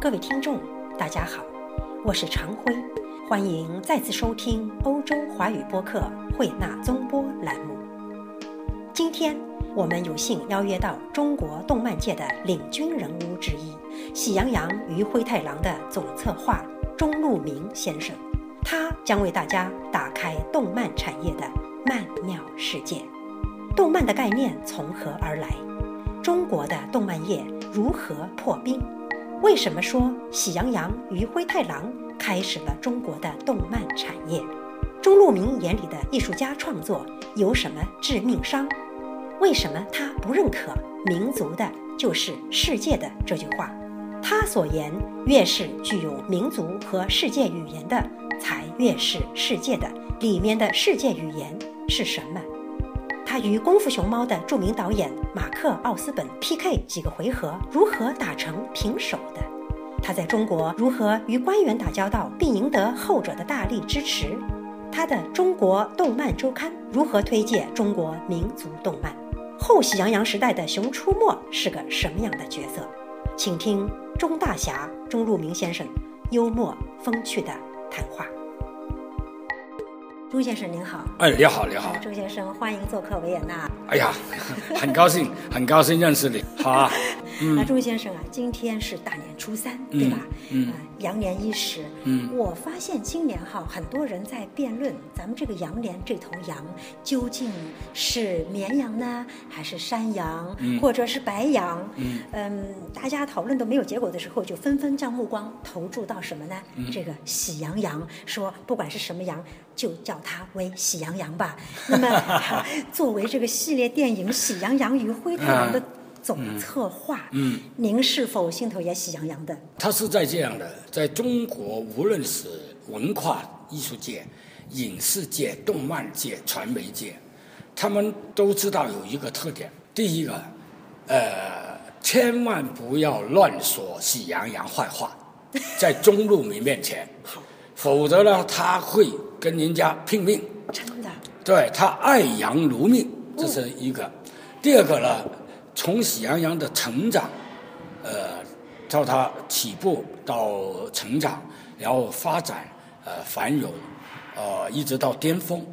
各位听众，大家好，我是常辉，欢迎再次收听欧洲华语播客慧纳综播栏目。今天我们有幸邀约到中国动漫界的领军人物之一——喜羊羊与灰太狼的总策划钟路明先生，他将为大家打开动漫产业的曼妙世界。动漫的概念从何而来？中国的动漫业如何破冰？为什么说《喜羊羊与灰太狼》开始了中国的动漫产业？钟路明眼里的艺术家创作有什么致命伤？为什么他不认可“民族的就是世界的”这句话？他所言越是具有民族和世界语言的，才越是世界的。里面的世界语言是什么？他与《功夫熊猫》的著名导演马克·奥斯本 PK 几个回合，如何打成平手的？他在中国如何与官员打交道，并赢得后者的大力支持？他的《中国动漫周刊》如何推介中国民族动漫？后喜羊羊时代的《熊出没》是个什么样的角色？请听钟大侠钟路明先生幽默风趣的谈话。朱先生您好，哎，你好，你好，朱先生，欢迎做客维也纳。哎呀，很高兴，很高兴认识你，好啊。那 朱先生啊，今天是大年初三，对吧？嗯。羊年伊始。嗯。我发现今年哈，很多人在辩论咱们这个羊年这头羊究竟是绵羊呢，还是山羊，或者是白羊？嗯。嗯，大家讨论都没有结果的时候，就纷纷将目光投注到什么呢？这个喜羊羊，说不管是什么羊，就叫它为喜羊羊吧。那么，作为这个系列电影《喜羊羊与灰太狼》的。总策划，嗯，您是否心头也喜洋洋的？他是在这样的，在中国，无论是文化艺术界、影视界、动漫界、传媒界，他们都知道有一个特点：第一个，呃，千万不要乱说喜羊羊坏话，在中路民面前，否则呢，他会跟人家拼命。真的？对他爱羊如命，这是一个。第二个呢？从喜羊羊的成长，呃，到他起步到成长，然后发展，呃，繁荣，呃，一直到巅峰，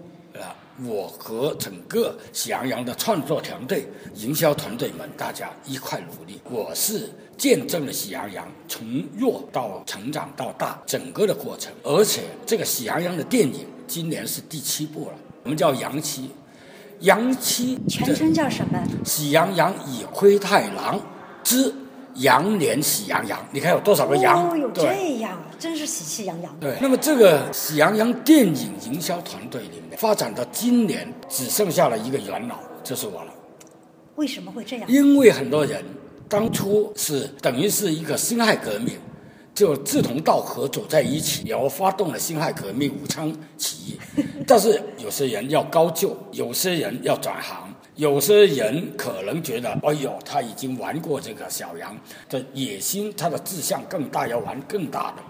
啊，我和整个喜羊羊的创作团队、营销团队们，大家一块努力。我是见证了喜羊羊从弱到成长到大整个的过程，而且这个喜羊羊的电影今年是第七部了，我们叫羊七。羊七全称叫什么？喜羊羊与灰太狼之羊年喜羊羊。你看有多少个羊？哦，有这样，真是喜气洋洋。对，那么这个喜羊羊电影营销团队里面，发展到今年只剩下了一个元老，就是我了。为什么会这样？因为很多人当初是等于是一个辛亥革命。就志同道合走在一起，然后发动了辛亥革命、武昌起义。但是有些人要高就，有些人要转行，有些人可能觉得，哎呦，他已经玩过这个小羊的野心，他的志向更大，要玩更大的。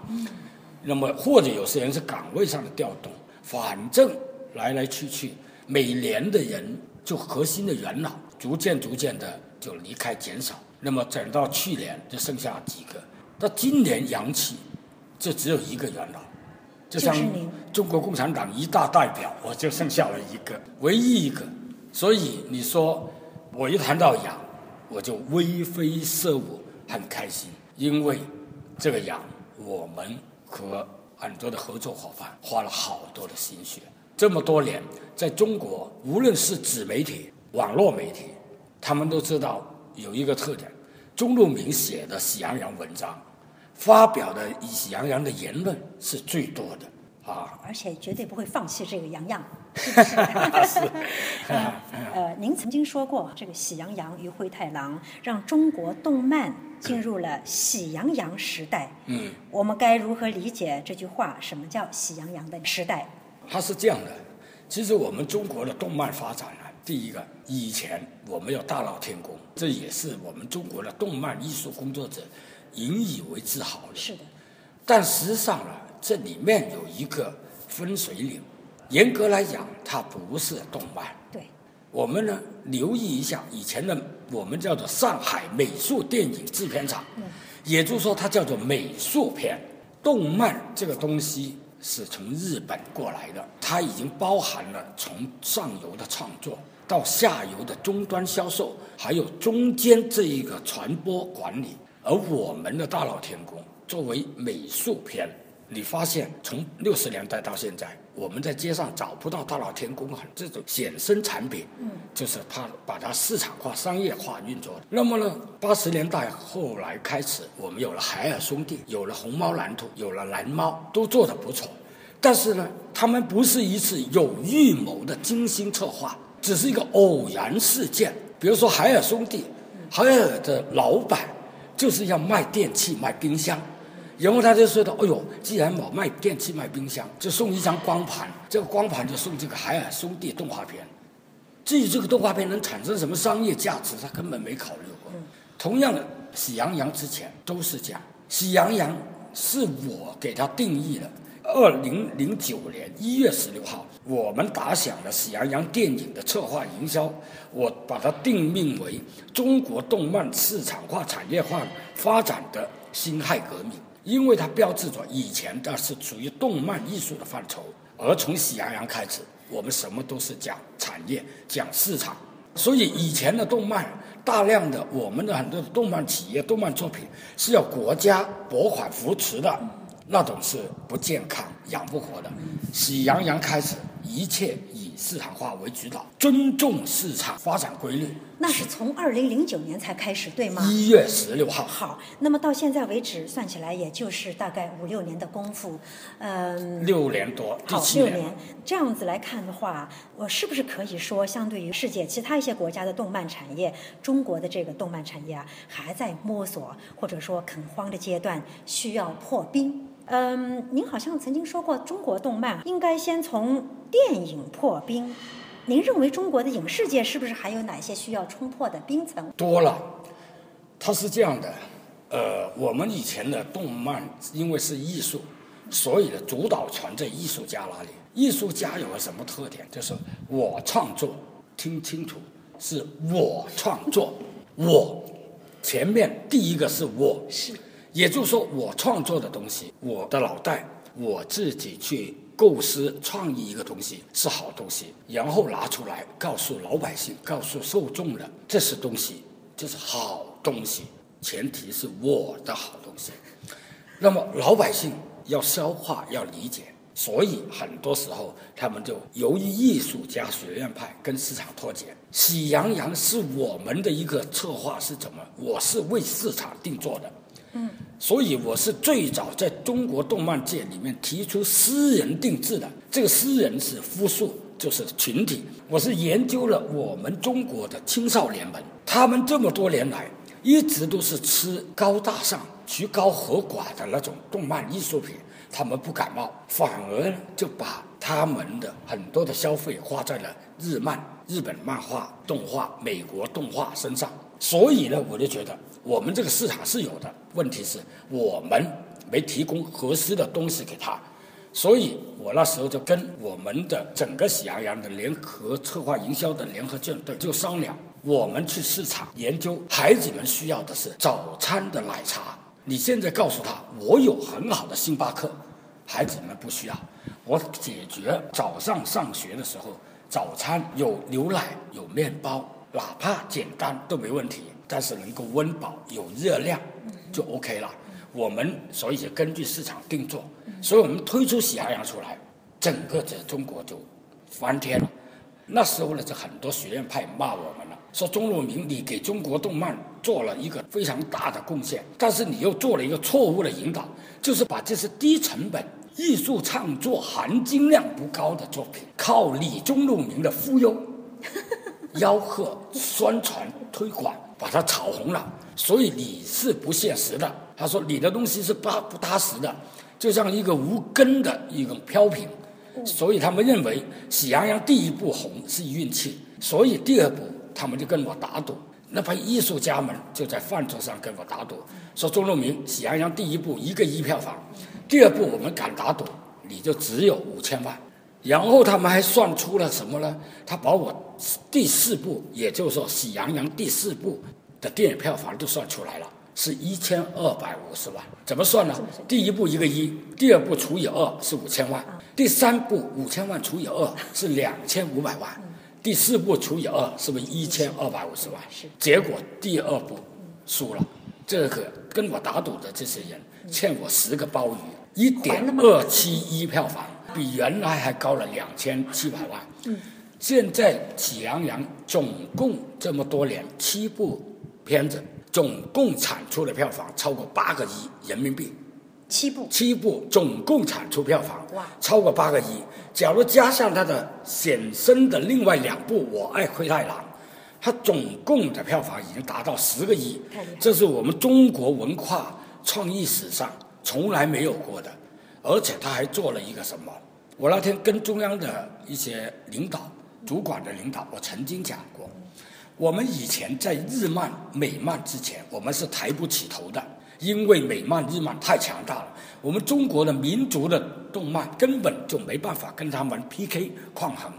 那么或者有些人是岗位上的调动，反正来来去去，每年的人就核心的元老逐渐逐渐的就离开减少。那么等到去年就剩下几个。到今年阳气，就只有一个元老，就像中国共产党一大代表，我就剩下了一个，唯一一个。所以你说我一谈到羊，我就微飞色舞，很开心，因为这个羊，我们和很多的合作伙伴花了好多的心血。这么多年，在中国，无论是纸媒体、网络媒体，他们都知道有一个特点：钟路明写的《喜羊羊》文章。发表的《喜羊羊》的言论是最多的啊，而且绝对不会放弃这个羊羊，是不是？是。呃，您曾经说过，这个《喜羊羊与灰太狼》让中国动漫进入了“喜羊羊时代”。嗯，我们该如何理解这句话？什么叫“喜羊羊的时代”？它是这样的，其实我们中国的动漫发展呢，第一个，以前我们有大闹天宫，这也是我们中国的动漫艺术工作者。引以为自豪的，是的。但实际上呢，这里面有一个分水岭。严格来讲，它不是动漫。对。我们呢，留意一下以前的我们叫做上海美术电影制片厂，也就是说，它叫做美术片。动漫这个东西是从日本过来的，它已经包含了从上游的创作到下游的终端销售，还有中间这一个传播管理。而我们的大闹天宫作为美术片，你发现从六十年代到现在，我们在街上找不到大闹天宫这种衍生产品，嗯，就是它把它市场化、商业化运作。那么呢，八十年代后来开始，我们有了海尔兄弟，有了红猫蓝兔，有了蓝猫，都做得不错。但是呢，他们不是一次有预谋的精心策划，只是一个偶然事件。比如说海尔兄弟，海尔的老板。就是要卖电器、卖冰箱，然后他就说的：“哎呦，既然我卖电器、卖冰箱，就送一张光盘，这个光盘就送这个海尔兄弟动画片。至于这个动画片能产生什么商业价值，他根本没考虑过。同样的，喜羊羊之前都是这样，喜羊羊是我给他定义的。二零零九年一月十六号。”我们打响了《喜羊羊》电影的策划营销，我把它定名为中国动漫市场化、产业化发展的辛亥革命，因为它标志着以前的是属于动漫艺术的范畴，而从《喜羊羊》开始，我们什么都是讲产业、讲市场，所以以前的动漫大量的我们的很多动漫企业、动漫作品是要国家拨款扶持的，那种是不健康、养不活的。《喜羊羊》开始。一切以市场化为主导，尊重市场发展规律。那是从二零零九年才开始，对吗？一月十六号。好，那么到现在为止，算起来也就是大概五六年的功夫，嗯。六年多，好，六年。这样子来看的话，我是不是可以说，相对于世界其他一些国家的动漫产业，中国的这个动漫产业啊，还在摸索或者说垦荒的阶段，需要破冰。嗯，您好像曾经说过，中国动漫应该先从电影破冰。您认为中国的影视界是不是还有哪些需要冲破的冰层？多了，它是这样的。呃，我们以前的动漫因为是艺术，所以的主导权在艺术家那里。艺术家有个什么特点？就是我创作，听清楚，是我创作，我前面第一个是我是。也就是说，我创作的东西，我的脑袋，我自己去构思、创意一个东西是好东西，然后拿出来告诉老百姓、告诉受众的，这是东西，这是好东西。前提是我的好东西，那么老百姓要消化、要理解，所以很多时候他们就由于艺术家、学院派跟市场脱节。喜羊羊是我们的一个策划是怎么？我是为市场定做的。所以我是最早在中国动漫界里面提出私人定制的。这个私人是复数，就是群体。我是研究了我们中国的青少年们，他们这么多年来一直都是吃高大上、曲高和寡的那种动漫艺术品，他们不感冒，反而就把他们的很多的消费花在了日漫、日本漫画、动画、美国动画身上。所以呢，我就觉得。我们这个市场是有的，问题是我们没提供合适的东西给他，所以我那时候就跟我们的整个喜羊羊的联合策划营销的联合舰队就商量，我们去市场研究，孩子们需要的是早餐的奶茶，你现在告诉他我有很好的星巴克，孩子们不需要，我解决早上上学的时候早餐有牛奶有面包，哪怕简单都没问题。但是能够温饱有热量，就 OK 了。我们所以就根据市场定做，所以我们推出喜羊羊出来，整个在中国就翻天了。那时候呢，就很多学院派骂我们了，说钟路明你给中国动漫做了一个非常大的贡献，但是你又做了一个错误的引导，就是把这些低成本艺术创作含金量不高的作品，靠李钟路明的忽悠、吆喝、宣传、推广。把它炒红了，所以你是不现实的。他说你的东西是不不踏实的，就像一个无根的一种飘萍。所以他们认为《喜羊羊》第一部红是运气，所以第二部他们就跟我打赌。那批艺术家们就在饭桌上跟我打赌，说钟路明《喜羊羊》第一部一个亿票房，第二部我们敢打赌你就只有五千万。然后他们还算出了什么呢？他把我第四部，也就是说《喜羊羊》第四部的电影票房都算出来了，是一千二百五十万，怎么算呢？第一步一个一，第二步除以二是五千万，第三步五千万除以二是两千五百万，第四步除以二是不是一千二百五十万？结果第二步输了，这个跟我打赌的这些人欠我十个鲍鱼，一点二七一票房，比原来还高了两千七百万。现在《喜羊羊》总共这么多年七部片子，总共产出的票房超过八个亿人民币。七部，七部总共产出票房哇，超过八个亿。假如加上他的衍生的另外两部《我爱灰太狼》，它总共的票房已经达到十个亿。这是我们中国文化创意史上从来没有过的。而且他还做了一个什么？我那天跟中央的一些领导。主管的领导，我曾经讲过，我们以前在日漫、美漫之前，我们是抬不起头的，因为美漫、日漫太强大了。我们中国的民族的动漫根本就没办法跟他们 PK 抗衡。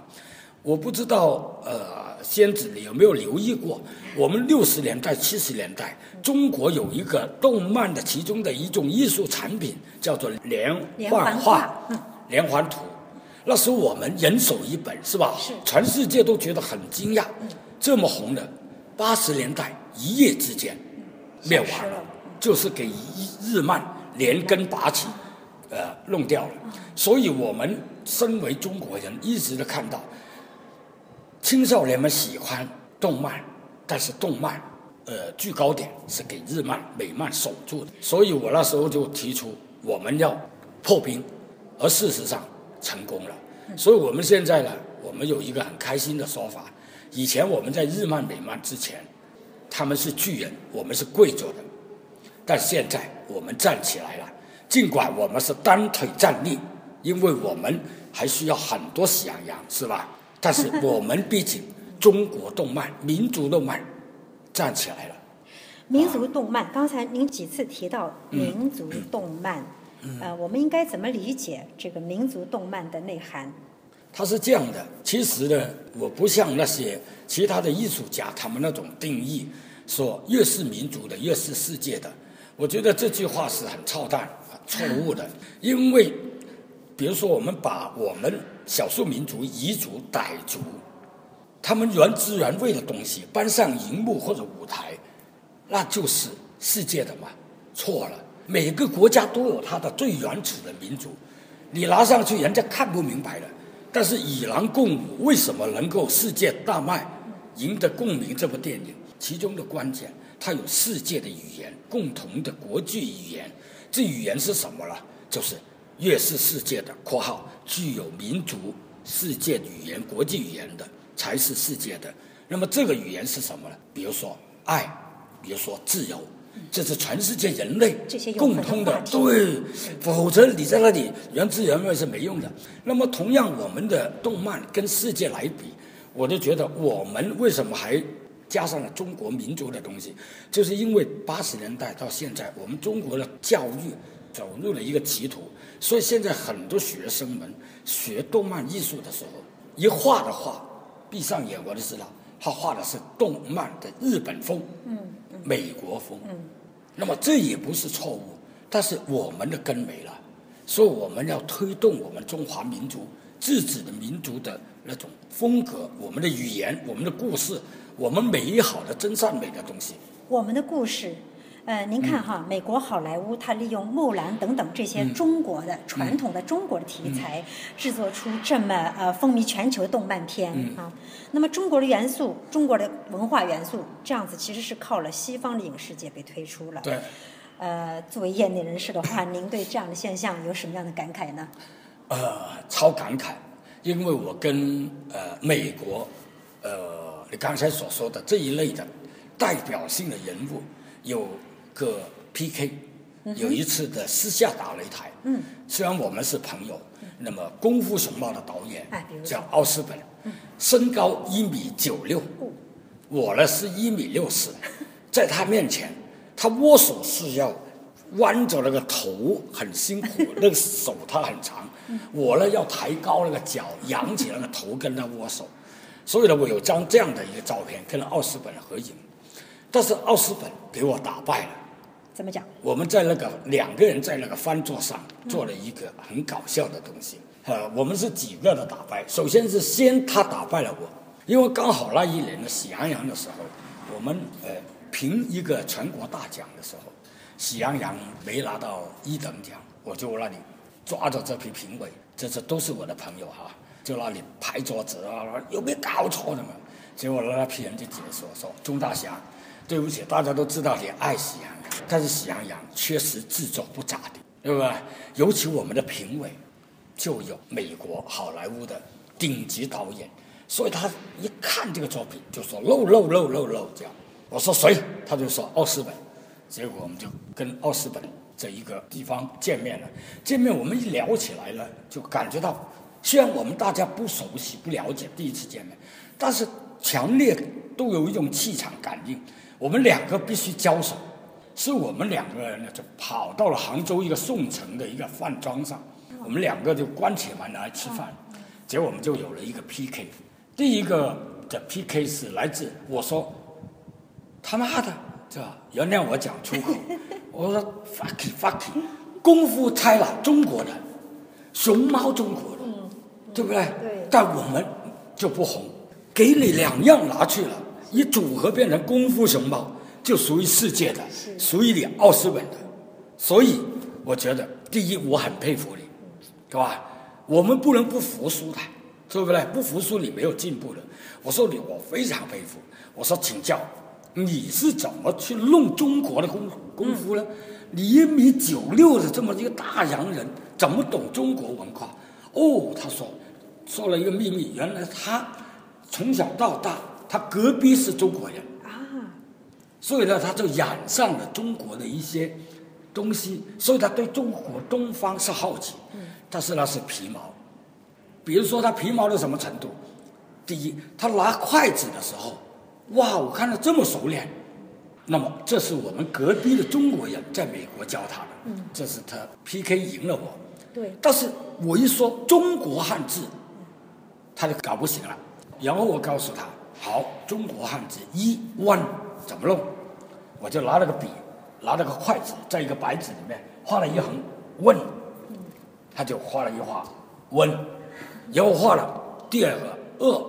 我不知道，呃，仙子你有没有留意过？我们六十年代、七十年代，中国有一个动漫的其中的一种艺术产品，叫做连环画、连环图。那时候我们人手一本，是吧？是。全世界都觉得很惊讶，这么红的，八十年代一夜之间灭亡了，就是给日漫连根拔起，呃，弄掉了。所以我们身为中国人，一直都看到青少年们喜欢动漫，但是动漫，呃，最高点是给日漫、美漫守住的。所以我那时候就提出我们要破冰，而事实上。成功了，所以我们现在呢，我们有一个很开心的说法。以前我们在日漫美漫之前，他们是巨人，我们是跪着的。但现在我们站起来了，尽管我们是单腿站立，因为我们还需要很多喜羊羊，是吧？但是 我们毕竟中国动漫、民族动漫站起来了。民族动漫，刚才您几次提到民族动漫。呃，我们应该怎么理解这个民族动漫的内涵？他是这样的，其实呢，我不像那些其他的艺术家，他们那种定义说越是民族的越是世界的。我觉得这句话是很操蛋、错误的。因为，比如说我们把我们少数民族彝族、傣族，他们原汁原味的东西搬上荧幕或者舞台，那就是世界的嘛？错了。每个国家都有它的最原始的民族，你拿上去人家看不明白的。但是《与狼共舞》为什么能够世界大卖，赢得共鸣？这部电影其中的关键，它有世界的语言，共同的国际语言。这语言是什么呢？就是越是世界的（括号具有民族世界语言、国际语言的）才是世界的。那么这个语言是什么呢？比如说爱，比如说自由。这是全世界人类共通的，对，否则你在那里原汁原味是没用的。那么，同样我们的动漫跟世界来比，我就觉得我们为什么还加上了中国民族的东西，就是因为八十年代到现在，我们中国的教育走入了一个歧途，所以现在很多学生们学动漫艺术的时候，一画的画，闭上眼我就知道，他画的是动漫的日本风。嗯。美国风，那么这也不是错误，但是我们的根没了，所以我们要推动我们中华民族自己的民族的那种风格，我们的语言，我们的故事，我们美好的真善美的东西，我们的故事。呃，您看哈，美国好莱坞它利用木兰等等这些中国的传统的中国的题材，制作出这么呃风靡全球的动漫片啊。那么中国的元素，中国的文化元素，这样子其实是靠了西方的影视界被推出了。对。呃，作为业内人士的话，您对这样的现象有什么样的感慨呢？呃，超感慨，因为我跟呃美国，呃你刚才所说的这一类的代表性的人物有。个 PK，有一次的私下打擂台，虽然我们是朋友，那么《功夫熊猫》的导演叫奥斯本，身高一米九六，我呢是一米六四，在他面前，他握手是要弯着那个头，很辛苦，那个手他很长，我呢要抬高那个脚，扬起那个头跟他握手，所以呢，我有张这样的一个照片跟奥斯本合影，但是奥斯本给我打败了。怎么讲？我们在那个两个人在那个饭桌上做了一个很搞笑的东西。呃，我们是几个的打败，首先是先他打败了我，因为刚好那一年的喜羊羊的时候，我们呃评一个全国大奖的时候，喜羊羊没拿到一等奖，我就那里抓着这批评委，这这都是我的朋友哈，就那里拍桌子啊，有没有搞错的嘛？结果那批人就解说说钟大侠，对不起，大家都知道你爱喜羊羊，但是喜羊羊确实制作不咋地，对吧？尤其我们的评委。就有美国好莱坞的顶级导演，所以他一看这个作品就说漏漏漏漏漏这样。我说谁？他就说奥斯本。结果我们就跟奥斯本这一个地方见面了。见面我们一聊起来了，就感觉到虽然我们大家不熟悉不了解第一次见面，但是强烈都有一种气场感应。我们两个必须交手，是我们两个人呢就跑到了杭州一个宋城的一个饭庄上。我们两个就关起门来吃饭，结果我们就有了一个 PK。第一个的 PK 是来自我说他妈的，这原谅我讲粗口，我说 fucky fucky，功夫拆了中国的，熊猫中国的，对不对？对。但我们就不红，给你两样拿去了，一组合变成功夫熊猫，就属于世界的，属于你奥斯本的。所以我觉得，第一我很佩服你。对吧？我们不能不服输的，对不对？不服输你没有进步的。我说你，我非常佩服。我说请教，你是怎么去弄中国的功功夫呢？你一米九六的这么一个大洋人，怎么懂中国文化？哦，他说，说了一个秘密，原来他从小到大，他隔壁是中国人啊，所以呢，他就染上了中国的一些东西，所以他对中国东方是好奇。但是那是皮毛，比如说他皮毛到什么程度？第一，他拿筷子的时候，哇，我看到这么熟练。那么这是我们隔壁的中国人在美国教他的，嗯，这是他 PK 赢了我。对。但是我一说中国汉字，他就搞不行了。然后我告诉他，好，中国汉字一弯怎么弄？我就拿了个笔，拿了个筷子，在一个白纸里面画了一横问。他就画了一画问，然后画了第二个恶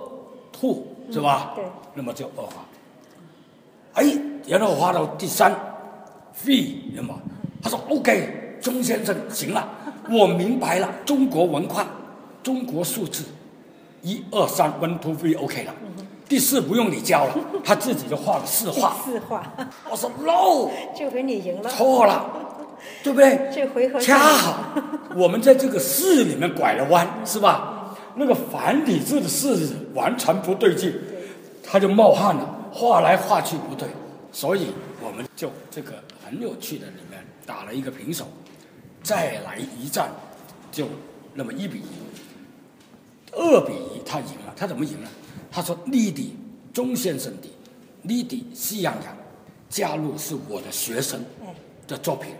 兔是吧？对。那么就恶化。哎，然后画到第三，fe，那么他说 OK，钟先生行了，我明白了中国文化，中国数字，一二三，one two three OK 了。第四不用你教了，他自己就画了四画。四画。我说 no，这回你赢了。错了，对不对？这回合恰好。我们在这个“四”里面拐了弯，是吧？那个繁体字的“四”完全不对劲，他就冒汗了，画来画去不对，所以我们就这个很有趣的里面打了一个平手，再来一战，就那么一比一，二比一他赢了，他怎么赢了？他说：“你的钟先生的，你的西洋洋加入是我的学生的作品，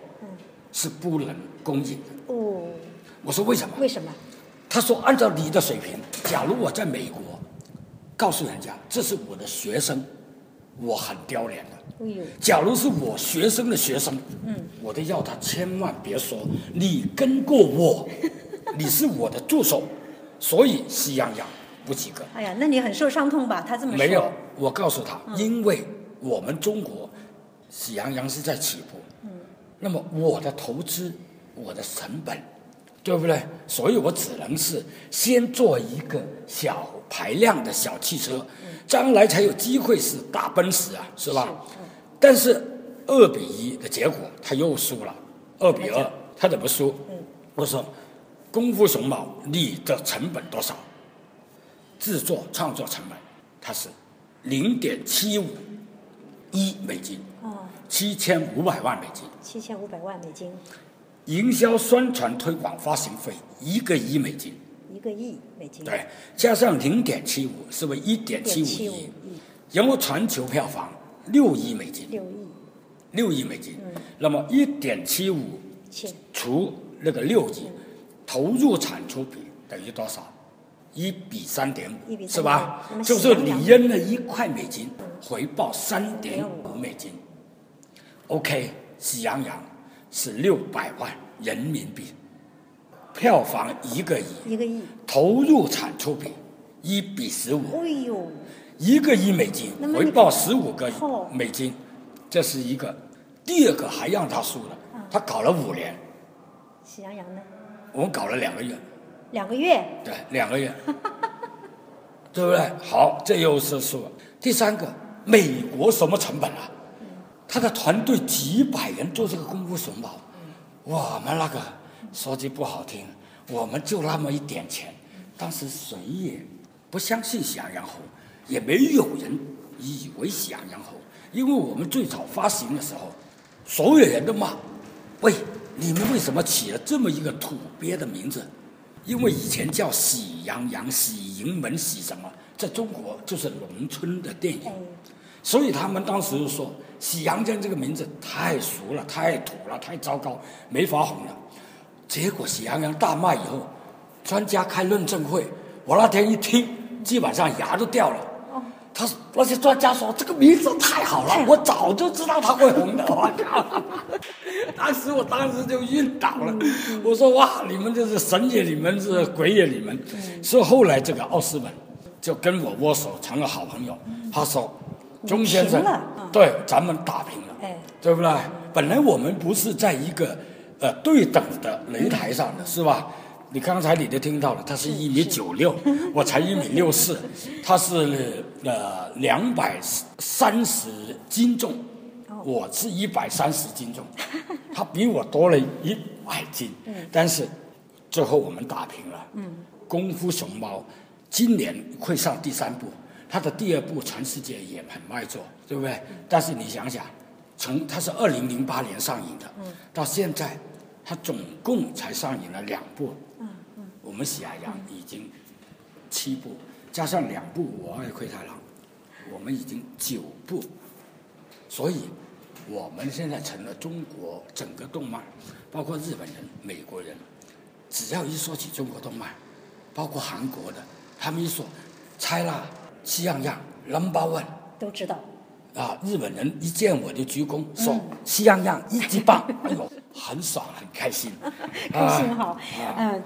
是不能公映的。”哦，我说为什么？为什么？他说按照你的水平，假如我在美国，告诉人家这是我的学生，我很丢脸的。假如是我学生的学生，嗯，我都要他千万别说你跟过我，你是我的助手，所以喜羊羊不及格。哎呀，那你很受伤痛吧？他这么说。没有，我告诉他，因为我们中国喜羊羊是在起步，嗯，那么我的投资。我的成本，对不对？所以我只能是先做一个小排量的小汽车，将来才有机会是大奔驰啊，是吧？但是二比一的结果他又输了，二比二，他怎么输？我说，功夫熊猫你的成本多少？制作创作成本，它是零点七五一美金，哦，七千五百万美金，七千五百万美金。营销宣传推广发行费一个亿美金，一个亿美金，对，加上零点七五，是不是一点七五亿？然后全球票房六亿美金，六亿，六亿美金。那么一点七五除那个六亿，投入产出比等于多少？一比三点五，是吧？就是你扔了一块美金，回报三点五美金。OK，喜羊羊》是六百万人民币，票房一个亿，一个亿，投入产出比一比十五，哎呦，一个亿美金回报十五个哦美金，这是一个。第二个还让他输了，他搞了五年，喜羊羊呢？我们搞了两个月，两个月，对，两个月，对不对？好，这又是输了。第三个，美国什么成本啊？他的团队几百人做这个功夫熊猫，我们那个说句不好听，我们就那么一点钱，当时谁也不相信喜羊羊猴，也没有人以为喜羊羊猴，因为我们最早发行的时候，所有人都骂，喂，你们为什么起了这么一个土鳖的名字？因为以前叫喜羊羊、喜迎门、喜什么，在中国就是农村的电影哎，，所以他们当时就说“喜羊羊”这个名字太俗了、太土了、太糟糕，没法红了。结果喜羊羊大卖以后，专家开论证会，我那天一听，基本上牙都掉了。他说那些专家说这个名字太好了，我早就知道他会红的。我靠！当时我当时就晕倒了。我说哇，你们这是神也你们是鬼也你们。所以后来这个奥斯本就跟我握手成了好朋友。他说，钟先生对，咱们打平了。哎，对不对？本来我们不是在一个呃对等的擂台上的，是吧？你刚才你都听到了，他是一米九六，我才一米六四，他是呃两百三十斤重，我是一百三十斤重，他比我多了一百斤，但是最后我们打平了。功夫熊猫今年会上第三部，它的第二部全世界也很卖座，对不对？但是你想想，从它是二零零八年上映的，到现在，它总共才上映了两部。嗯嗯我们喜羊羊已经七部，加上两部《我爱灰太狼》，我们已经九部。所以，我们现在成了中国整个动漫，包括日本人、美国人，只要一说起中国动漫，包括韩国的，他们一说“拆啦”“喜羊羊 ”“Number One”。都知道。啊，日本人一见我就鞠躬，说“喜羊羊一级棒”，哎呦，很爽，很开心，开心哈啊，嗯。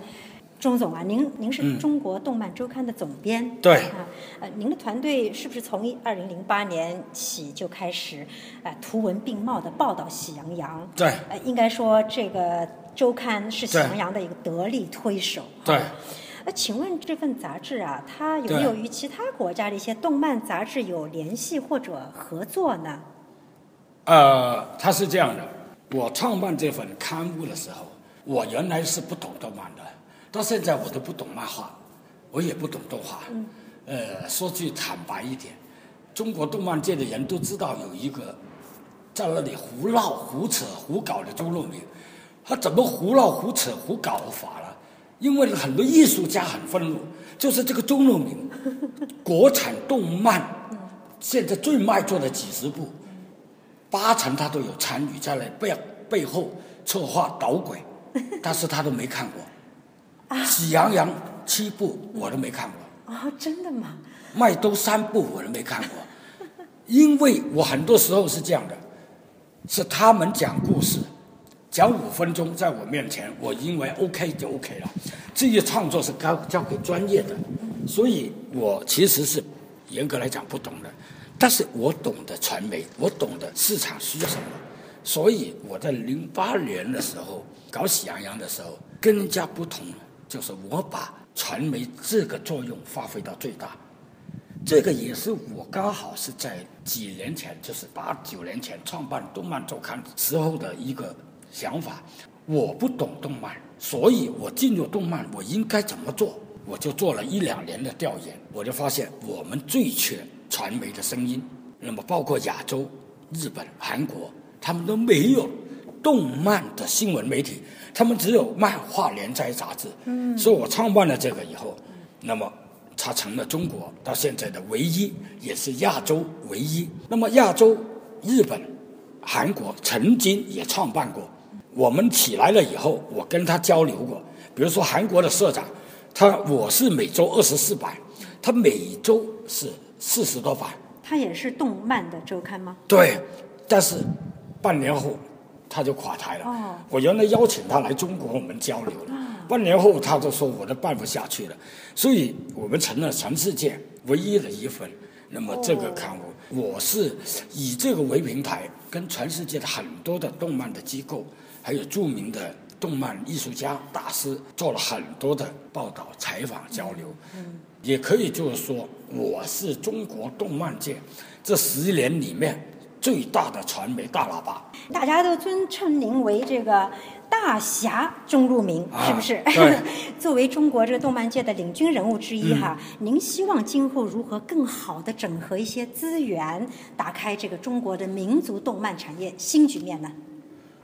钟总啊，您您是中国动漫周刊的总编，对啊，呃，您的团队是不是从二零零八年起就开始，呃，图文并茂的报道喜羊羊？对呃，应该说这个周刊是喜羊羊的一个得力推手。对。呃，请问这份杂志啊，它有没有与其他国家的一些动漫杂志有联系或者合作呢？呃，它是这样的，我创办这份刊物的时候，我原来是不懂动漫的，到现在我都不懂漫画，我也不懂动画。呃，说句坦白一点，中国动漫界的人都知道有一个在那里胡闹、胡扯、胡搞的周若明，他怎么胡闹、胡扯、胡搞法了？因为很多艺术家很愤怒，就是这个周若明，国产动漫现在最卖座的几十部。八成他都有参与在那背背后策划捣鬼，但是他都没看过。喜羊羊七部我都没看过，啊、真的吗？麦兜三部我都没看过，因为我很多时候是这样的，是他们讲故事，讲五分钟在我面前，我因为 OK 就 OK 了。这些创作是交交给专业的，所以我其实是严格来讲不懂的。但是我懂得传媒，我懂得市场需要什么，所以我在零八年的时候搞喜羊羊的时候，跟人家不同，就是我把传媒这个作用发挥到最大。这个也是我刚好是在几年前，就是八九年前创办动漫周刊时候的一个想法。我不懂动漫，所以我进入动漫，我应该怎么做？我就做了一两年的调研，我就发现我们最缺传媒的声音。那么包括亚洲、日本、韩国，他们都没有动漫的新闻媒体，他们只有漫画连载杂志。嗯，所以我创办了这个以后，那么它成了中国到现在的唯一，也是亚洲唯一。那么亚洲、日本、韩国曾经也创办过。我们起来了以后，我跟他交流过。比如说韩国的社长，他我是每周二十四版，他每周是四十多版。它也是动漫的周刊吗？对，但是半年后，他就垮台了。哦我原来邀请他来中国，我们交流了。半年后，他就说我都办不下去了，所以我们成了全世界唯一的一份。那么这个刊物，我是以这个为平台，跟全世界的很多的动漫的机构，还有著名的动漫艺术家大师做了很多的报道、采访、交流。也可以就是说，我是中国动漫界这十年里面最大的传媒大喇叭。大家都尊称您为这个大侠钟路明，啊是不是？对 作为中国这个动漫界的领军人物之一哈，您希望今后如何更好的整合一些资源，打开这个中国的民族动漫产业新局面呢？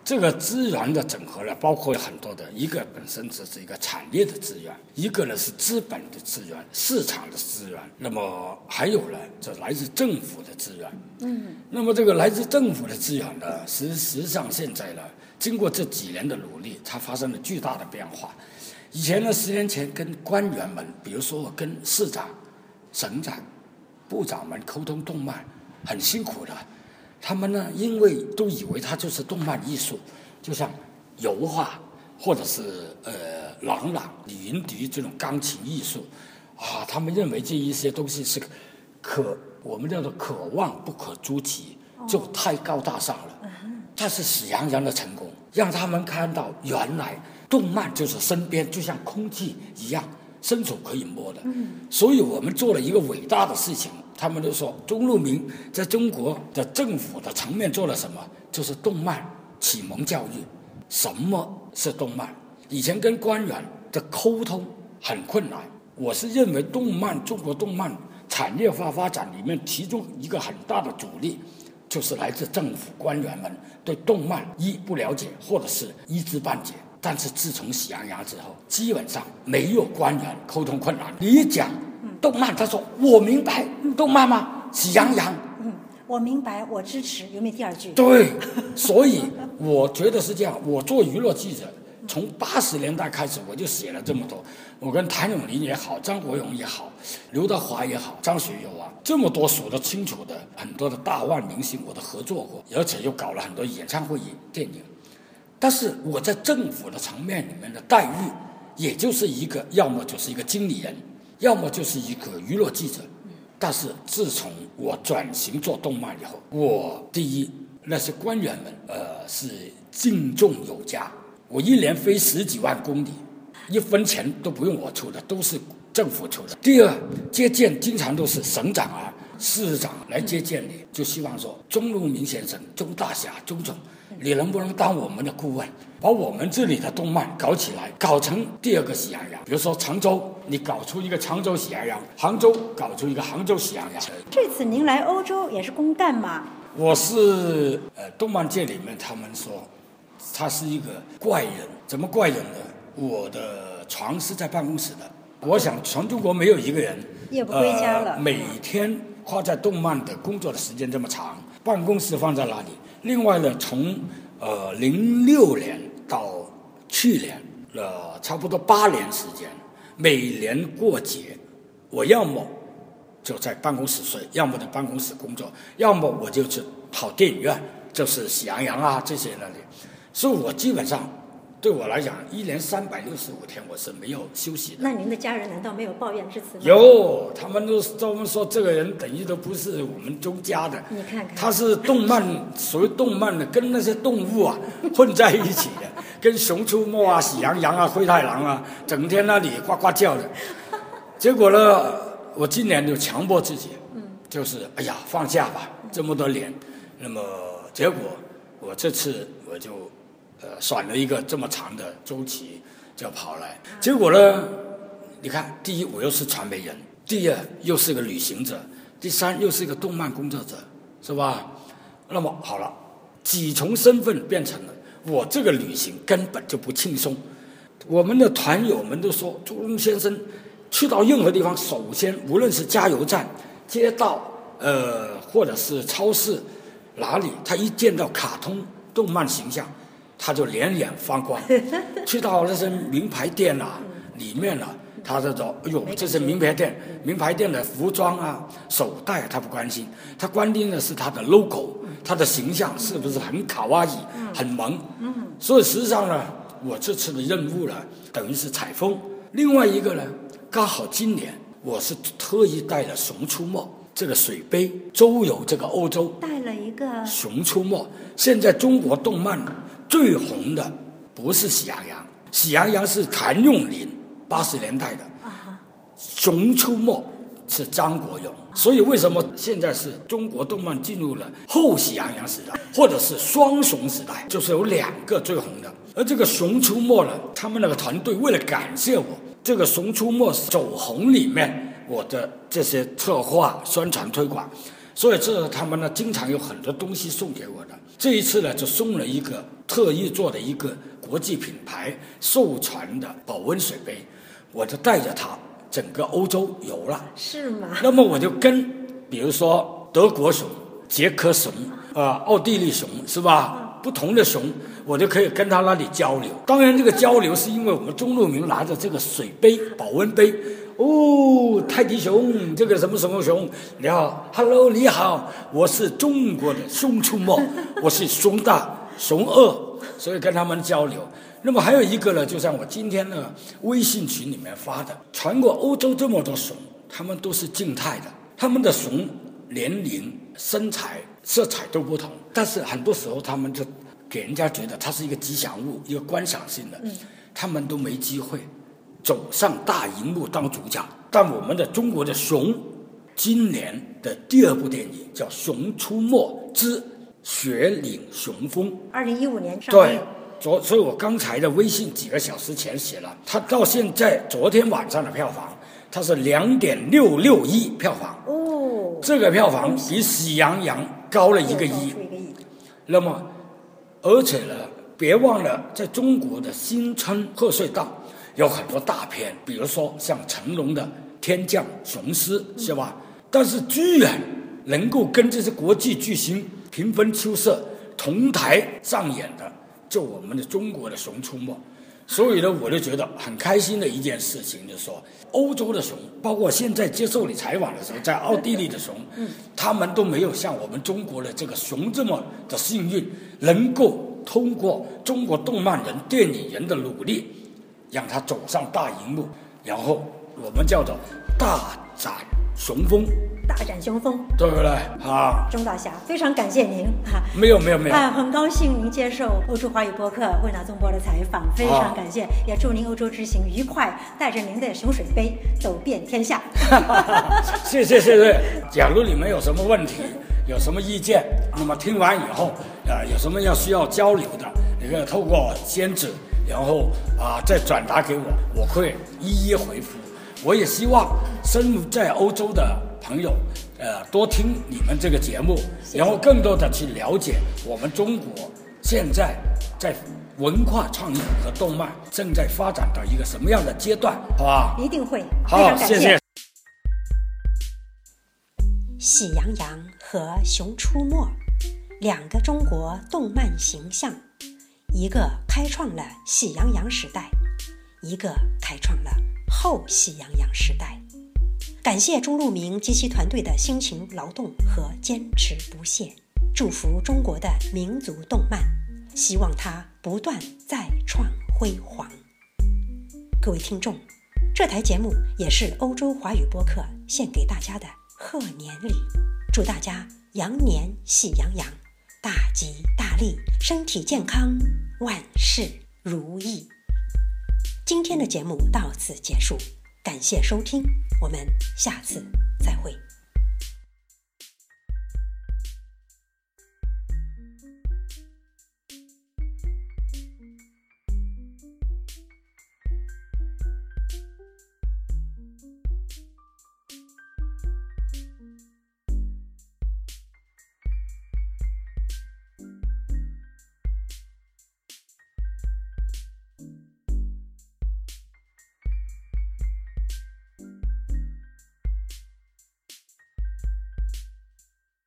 这个资源的整合呢，包括很多的，一个本身只是一个产业的资源，一个呢是资本的资源、市场的资源，那么还有呢，这来自政府的资源。嗯，那么这个来自政府的资源呢，实实际上现在呢，经过这几年的努力，它发生了巨大的变化。以前呢，十年前跟官员们，比如说我跟市长、省长、部长们沟通动漫，很辛苦的。他们呢，因为都以为它就是动漫艺术，就像油画或者是呃朗朗、李云迪这种钢琴艺术，啊，他们认为这一些东西是可我们叫做可望不可捉及，就太高大上了。但是喜羊羊的成功，让他们看到原来动漫就是身边就像空气一样，伸手可以摸的。所以我们做了一个伟大的事情。他们都说钟路明在中国的政府的层面做了什么？就是动漫启蒙教育。什么是动漫？以前跟官员的沟通很困难。我是认为动漫中国动漫产业化发展里面，其中一个很大的阻力。就是来自政府官员们对动漫一不了解，或者是一知半解。但是自从喜羊羊之后，基本上没有官员沟通困难。你一讲动漫，他说我明白动漫吗？喜羊羊，嗯，我明白，我支持。有没有第二句？对，所以我觉得是这样。我做娱乐记者，从八十年代开始我就写了这么多。我跟谭咏麟也好，张国荣也好，刘德华也好，张学友啊，这么多数得清楚的很多的大腕明星，我都合作过，而且又搞了很多演唱会、电影。但是我在政府的层面里面的待遇，也就是一个，要么就是一个经理人，要么就是一个娱乐记者。但是自从我转型做动漫以后，我第一那些官员们，呃，是敬重有加。我一年飞十几万公里，一分钱都不用我出的，都是政府出的。第二，接见经常都是省长啊、市长来接见你，就希望说钟路明先生、钟大侠、钟总，你能不能当我们的顾问，把我们这里的动漫搞起来，搞成第二个喜羊羊？比如说常州，你搞出一个常州喜羊羊；杭州搞出一个杭州喜羊羊。这次您来欧洲也是公干嘛？我是呃，动漫界里面他们说他是一个怪人，怎么怪人呢？我的床是在办公室的，我想全中国没有一个人夜不归家了呃，每天花在动漫的工作的时间这么长，办公室放在哪里？另外呢，从呃零六年到去年了差不多八年时间，每年过节，我要么就在办公室睡，要么在办公室工作，要么我就去跑电影院，就是喜羊羊啊这些那里。所以我基本上对我来讲，一年三百六十五天我是没有休息的。那您的家人难道没有抱怨之词吗？有，他们都都们说这个人等于都不是我们周家的，你看看他是动漫，属于动漫的，跟那些动物啊混在一起的，跟熊出没啊、喜羊羊啊、灰太狼啊，整天那里呱呱叫的。结果呢，我今年就强迫自己，就是哎呀放假吧，这么多年，那么结果我这次我就呃选了一个这么长的周期就跑来，结果呢，你看，第一我又是传媒人，第二又是个旅行者，第三又是一个动漫工作者，是吧？那么好了，几重身份变成了我这个旅行根本就不轻松。我们的团友们都说，朱龙先生去到任何地方，首先无论是加油站、街道，呃，或者是超市，哪里他一见到卡通动漫形象，他就两眼放光。去到那些名牌店啊，里面啊，他这种，哎呦，这是名牌店，名牌店的服装啊、手袋，他不关心，他关心的是他的 logo，他的形象是不是很卡哇伊、很萌。嗯。所以实际上呢，我这次的任务呢，等于是采风。另外一个呢，刚好今年我是特意带了《熊出没》这个水杯，周游这个欧洲。带了一个《熊出没》。现在中国动漫最红的不是《喜羊羊》，《喜羊羊》是谭咏麟八十年代的，《熊出没》是张国荣。所以为什么现在是中国动漫进入了后《喜羊羊》时代，或者是双熊时代？就是有两个最红的。而这个《熊出没》呢，他们那个团队为了感谢我，这个《熊出没》走红里面我的这些策划、宣传、推广，所以这他们呢经常有很多东西送给我的。这一次呢，就送了一个特意做的一个国际品牌授权的保温水杯，我就带着它整个欧洲游了。是吗？那么我就跟，比如说德国熊、捷克熊、啊奥地利熊，是吧？不同的熊。我就可以跟他那里交流。当然，这个交流是因为我们钟路明拿着这个水杯、保温杯。哦，泰迪熊，这个什么什么熊？你好，Hello，你好，我是中国的熊出没，我是熊大、熊二，所以跟他们交流。那么还有一个呢，就像我今天呢微信群里面发的，全国欧洲这么多熊，他们都是静态的，他们的熊年龄、身材、色彩都不同，但是很多时候他们就。给人家觉得它是一个吉祥物，一个观赏性的，他们都没机会走上大荧幕当主角。但我们的中国的熊，今年的第二部电影叫《熊出没之雪岭雄风》，二零一五年上对，昨所以我刚才的微信几个小时前写了，它到现在昨天晚上的票房，它是两点六六亿票房。哦，这个票房比《喜羊羊》高了一个亿。那么。而且呢，别忘了，在中国的新春贺岁档有很多大片，比如说像成龙的《天降雄狮》，是吧？但是居然能够跟这些国际巨星平分秋色、同台上演的，就我们的中国的《熊出没》。所以呢，我就觉得很开心的一件事情，就是说，欧洲的熊，包括现在接受你采访的时候，在奥地利的熊，他们都没有像我们中国的这个熊这么的幸运，能够通过中国动漫人、电影人的努力，让他走上大荧幕，然后我们叫做大展雄风。大展雄风，对不对？啊，钟大侠，非常感谢您哈。没有没有没有，啊，很高兴您接受欧洲华语播客惠纳宗波的采访，非常感谢，也祝您欧洲之行愉快，带着您的熊水杯走遍天下。谢谢谢谢。假如你们有什么问题，有什么意见，那么听完以后，啊，有什么要需要交流的，你可以透过监制，然后啊再转达给我，我会一一回复。我也希望身在欧洲的。朋友，呃，多听你们这个节目，然后更多的去了解我们中国现在在文化创意和动漫正在发展到一个什么样的阶段，好吧？一定会，好，谢谢。喜羊羊和熊出没，两个中国动漫形象，一个开创了喜羊羊时代，一个开创了后喜羊羊时代。感谢钟路明及其团队的辛勤劳动和坚持不懈，祝福中国的民族动漫，希望它不断再创辉煌。各位听众，这台节目也是欧洲华语播客献给大家的贺年礼，祝大家羊年喜洋洋，大吉大利，身体健康，万事如意。今天的节目到此结束。感谢收听，我们下次再会。